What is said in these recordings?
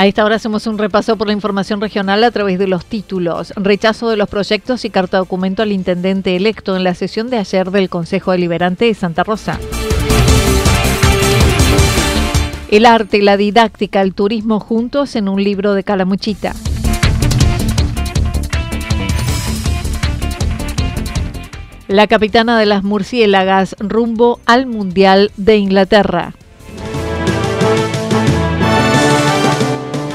A esta hora hacemos un repaso por la información regional a través de los títulos. Rechazo de los proyectos y carta documento al intendente electo en la sesión de ayer del Consejo Deliberante de Santa Rosa. El arte, la didáctica, el turismo juntos en un libro de Calamuchita. La capitana de las murciélagas rumbo al Mundial de Inglaterra.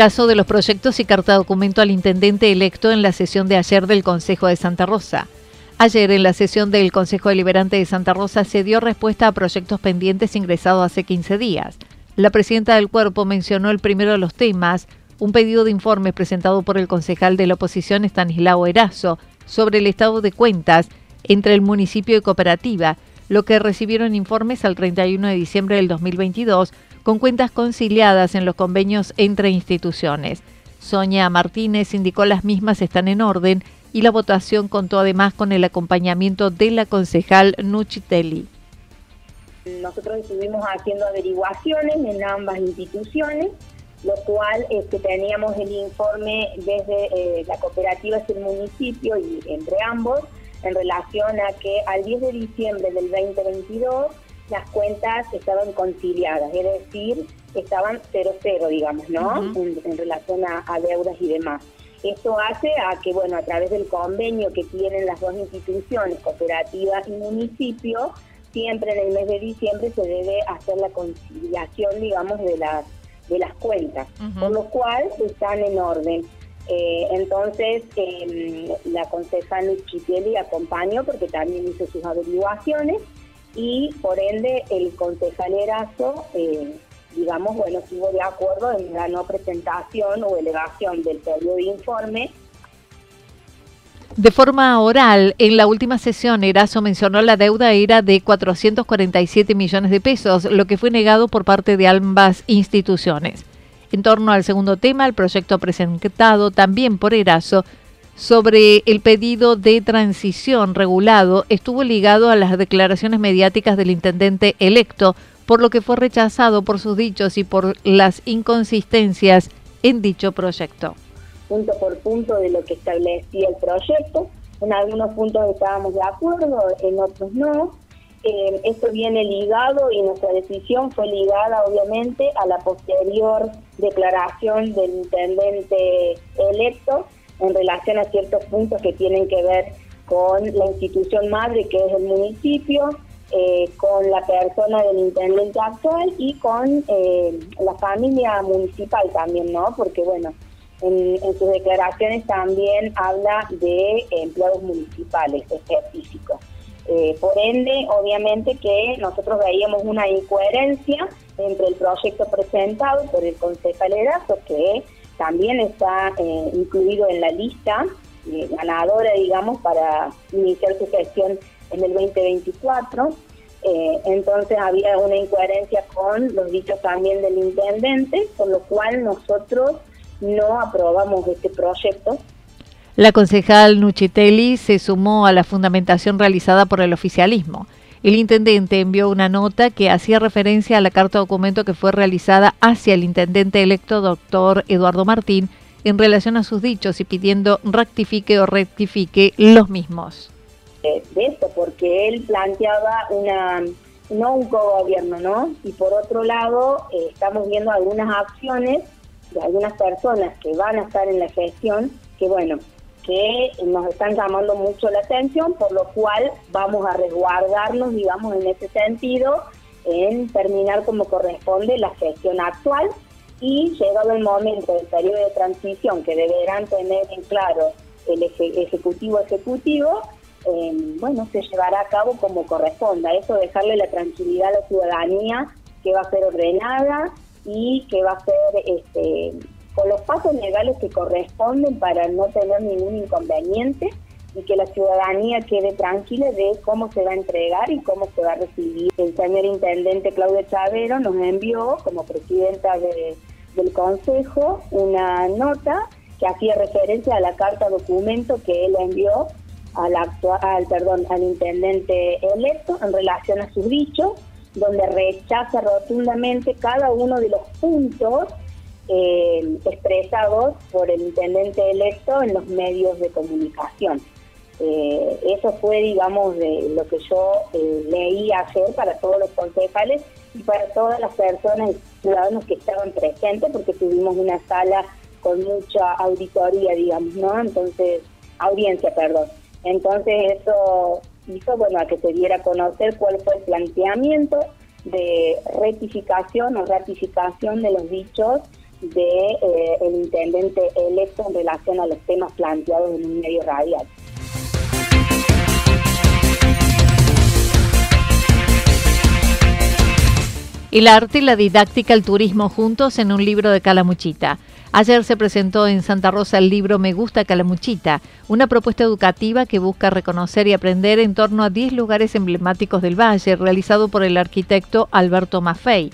Rechazo de los proyectos y carta documento al intendente electo en la sesión de ayer del Consejo de Santa Rosa. Ayer, en la sesión del Consejo Deliberante de Santa Rosa, se dio respuesta a proyectos pendientes ingresados hace 15 días. La presidenta del cuerpo mencionó el primero de los temas, un pedido de informe presentado por el concejal de la oposición Estanislao Erazo sobre el estado de cuentas entre el municipio y cooperativa, lo que recibieron informes al 31 de diciembre del 2022 con cuentas conciliadas en los convenios entre instituciones. Sonia Martínez indicó las mismas están en orden y la votación contó además con el acompañamiento de la concejal Nuchitelli. Nosotros estuvimos haciendo averiguaciones en ambas instituciones, lo cual este, teníamos el informe desde eh, la cooperativa hacia el municipio y entre ambos en relación a que al 10 de diciembre del 2022 las cuentas estaban conciliadas, es decir, estaban 0-0, digamos, ¿no? en, relación a, deudas y demás. Esto hace a que, bueno, a través del convenio que tienen las dos instituciones, cooperativa y municipio, siempre en el mes de diciembre se debe hacer la conciliación, digamos, de las, de las cuentas, por lo cual están en orden. Eh, entonces, em, la concejal Chipelli acompañó porque también hizo sus averiguaciones y por ende el concejalerazo, eh, digamos, bueno, estuvo de acuerdo en la no presentación o elevación del periodo de informe. De forma oral, en la última sesión, Erazo mencionó la deuda era de 447 millones de pesos, lo que fue negado por parte de ambas instituciones. En torno al segundo tema, el proyecto presentado también por Erazo sobre el pedido de transición regulado estuvo ligado a las declaraciones mediáticas del intendente electo, por lo que fue rechazado por sus dichos y por las inconsistencias en dicho proyecto. Punto por punto de lo que establecía el proyecto. En algunos puntos estábamos de acuerdo, en otros no. Eh, esto viene ligado y nuestra decisión fue ligada obviamente a la posterior declaración del intendente electo en relación a ciertos puntos que tienen que ver con la institución madre que es el municipio, eh, con la persona del intendente actual y con eh, la familia municipal también, ¿no? Porque bueno, en, sus declaraciones también habla de empleados municipales específicos. Eh, por ende, obviamente que nosotros veíamos una incoherencia entre el proyecto presentado por el concejal Erazo, que también está eh, incluido en la lista ganadora, digamos, para iniciar su gestión en el 2024. entonces había una incoherencia con los dichos también del intendente, por lo cual nosotros no aprobamos este proyecto la concejal Nuchitelli se sumó a la fundamentación realizada por el oficialismo. El intendente envió una nota que hacía referencia a la carta documento que fue realizada hacia el intendente electo doctor Eduardo Martín en relación a sus dichos y pidiendo rectifique o rectifique los mismos. De esto, porque él planteaba una no un cogobierno, ¿no? Y por otro lado, eh, estamos viendo algunas acciones de algunas personas que van a estar en la gestión, que bueno, que nos están llamando mucho la atención, por lo cual vamos a resguardarnos, digamos, en ese sentido, en terminar como corresponde la gestión actual y llegado el momento del periodo de transición que deberán tener en claro el ejecutivo ejecutivo, eh, bueno, se llevará a cabo como corresponda. Eso dejarle la tranquilidad a la ciudadanía que va a ser ordenada y que va a ser este, con los pasos legales que corresponden para no tener ningún inconveniente y que la ciudadanía quede tranquila de cómo se va a entregar y cómo se va a recibir. El señor intendente Claudio Chavero nos envió como presidenta del Consejo una nota que hacía referencia a la carta documento que él envió al actual, perdón, al intendente electo en relación a sus dichos, donde rechaza rotundamente cada uno de los puntos eh, expresados por el intendente electo en los medios de comunicación. Eh, eso fue, digamos, lo que yo eh, leí hacer para todos los concejales y para todas las personas ciudadanos que estaban presentes, porque tuvimos una sala con mucha auditoría, digamos, ¿no? Entonces, audiencia, perdón. Entonces, eso hizo, bueno, a que se diera a conocer cuál fue el planteamiento de rectificación o ratificación de los dichos de eh, el intendente electo en relación a los temas planteados en un medio radial. El arte, la didáctica, el turismo juntos en un libro de Calamuchita. Ayer se presentó en Santa Rosa el libro Me gusta Calamuchita, una propuesta educativa que busca reconocer y aprender en torno a 10 lugares emblemáticos del valle, realizado por el arquitecto Alberto Maffei.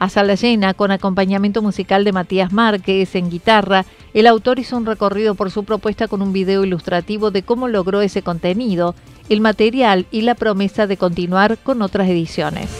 A sala llena, con acompañamiento musical de Matías Márquez en guitarra, el autor hizo un recorrido por su propuesta con un video ilustrativo de cómo logró ese contenido, el material y la promesa de continuar con otras ediciones.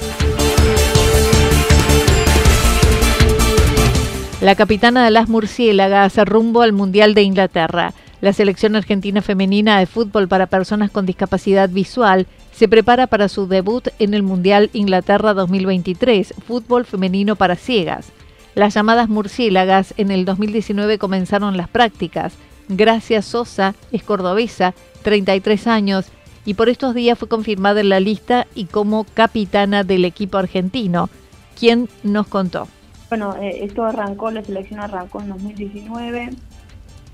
La capitana de las murciélagas rumbo al Mundial de Inglaterra. La selección argentina femenina de fútbol para personas con discapacidad visual se prepara para su debut en el Mundial Inglaterra 2023, fútbol femenino para ciegas. Las llamadas murciélagas en el 2019 comenzaron las prácticas. Gracias Sosa es cordobesa, 33 años, y por estos días fue confirmada en la lista y como capitana del equipo argentino. ¿Quién nos contó? Bueno, eh, esto arrancó, la selección arrancó en 2019.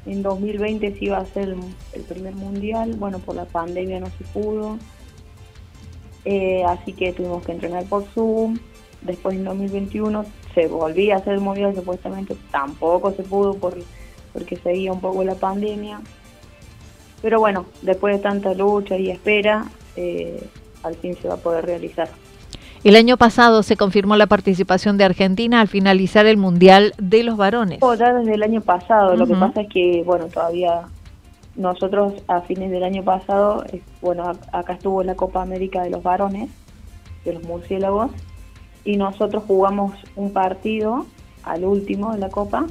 En 2020 se iba a hacer el primer mundial. Bueno, por la pandemia no se pudo. Eh, así que tuvimos que entrenar por Zoom. Después en 2021 se volvía a hacer el mundial, supuestamente tampoco se pudo por, porque seguía un poco la pandemia. Pero bueno, después de tanta lucha y espera, eh, al fin se va a poder realizar. El año pasado se confirmó la participación de Argentina al finalizar el Mundial de los Varones. Oh, ya desde el año pasado, lo que pasa es que, bueno, todavía nosotros a fines del año pasado, bueno, acá estuvo la Copa América de los varones, de los murciélagos, y nosotros jugamos un partido al último de la Copa,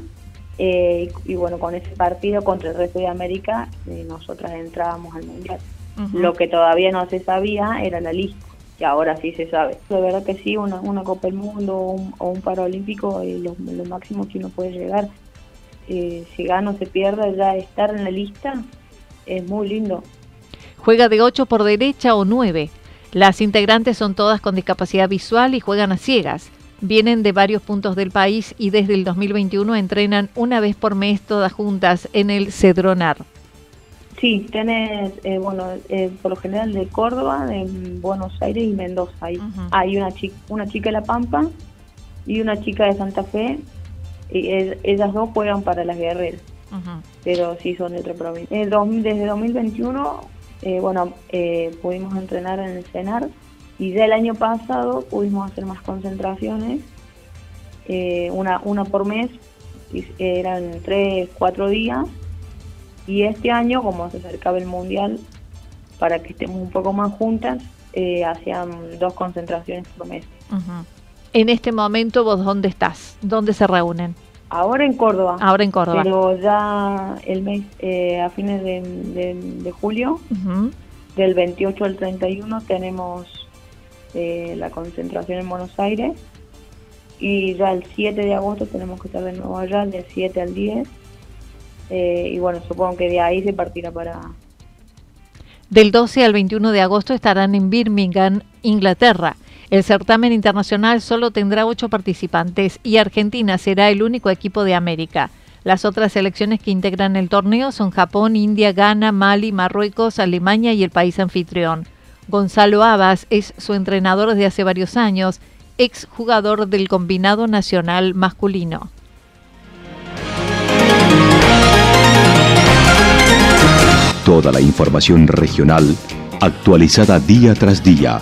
eh, y, bueno, con ese partido contra el resto de América, eh, nosotras entrábamos al Mundial. Lo que todavía no se sabía era la lista, que ahora sí se sabe. De verdad que sí, una, una Copa del Mundo o un, o un Paralímpico, eh, lo, lo máximo que uno puede llegar eh, si gana o se pierda, ya estar en la lista es muy lindo. Juega de 8 por derecha o 9. Las integrantes son todas con discapacidad visual y juegan a ciegas. Vienen de varios puntos del país y desde el 2021 entrenan una vez por mes todas juntas en el Cedronar. Sí, tenés, eh, bueno, eh, por lo general de Córdoba, de Buenos Aires y Mendoza. Hay, hay una, chica, una chica de La Pampa y una chica de Santa Fe ellas dos juegan para las guerreras, pero sí son de otra provincia. desde 2021, eh, bueno, eh, pudimos entrenar en el CENAR y ya el año pasado pudimos hacer más concentraciones, eh, una, una por mes, eran tres, cuatro días, y este año, como se acercaba el Mundial, para que estemos un poco más juntas, hacían dos concentraciones por mes. En este momento, ¿vos dónde estás? ¿Dónde se reúnen? Ahora en Córdoba. Ahora en Córdoba. Pero ya el mes, eh, a fines de, julio, del 28 al 31, tenemos eh, la concentración en Buenos Aires. Y ya el 7 de agosto tenemos que estar de nuevo allá, del 7 al 10. Eh, y bueno, supongo que de ahí se partirá para... Del 12 al 21 de agosto estarán en Birmingham, Inglaterra. El certamen internacional solo tendrá ocho participantes y Argentina será el único equipo de América. Las otras selecciones que integran el torneo son Japón, India, Ghana, Mali, Marruecos, Alemania y el país anfitrión. Gonzalo Abas es su entrenador desde hace varios años, ex jugador del combinado nacional masculino. Toda la información regional actualizada día tras día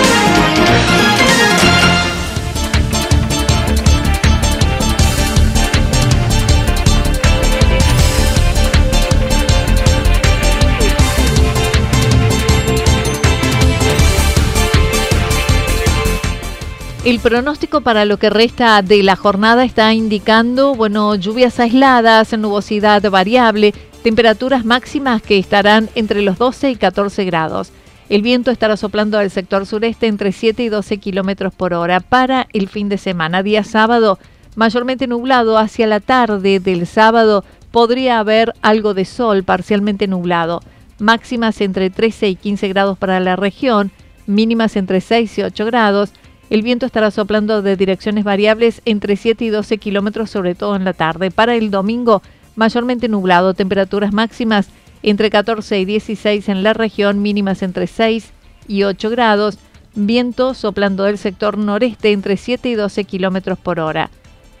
Pronóstico para lo que resta de la jornada está indicando, bueno, lluvias aisladas, nubosidad variable, temperaturas máximas que estarán entre los 12 y 14 grados. El viento estará soplando al sector sureste entre 7 y 12 kilómetros por hora para el fin de semana. Día sábado, mayormente nublado hacia la tarde del sábado, podría haber algo de sol parcialmente nublado. Máximas entre 13 y 15 grados para la región, mínimas entre 6 y 8 grados el viento estará soplando de direcciones variables entre 7 y 12 kilómetros, sobre todo en la tarde. Para el domingo, mayormente nublado, temperaturas máximas entre 14 y 16 en la región, mínimas entre 6 y 8 grados. Viento soplando del sector noreste entre 7 y 12 kilómetros por hora.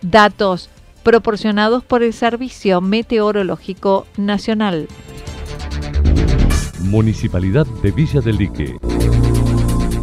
Datos proporcionados por el Servicio Meteorológico Nacional. Municipalidad de Villa del Lique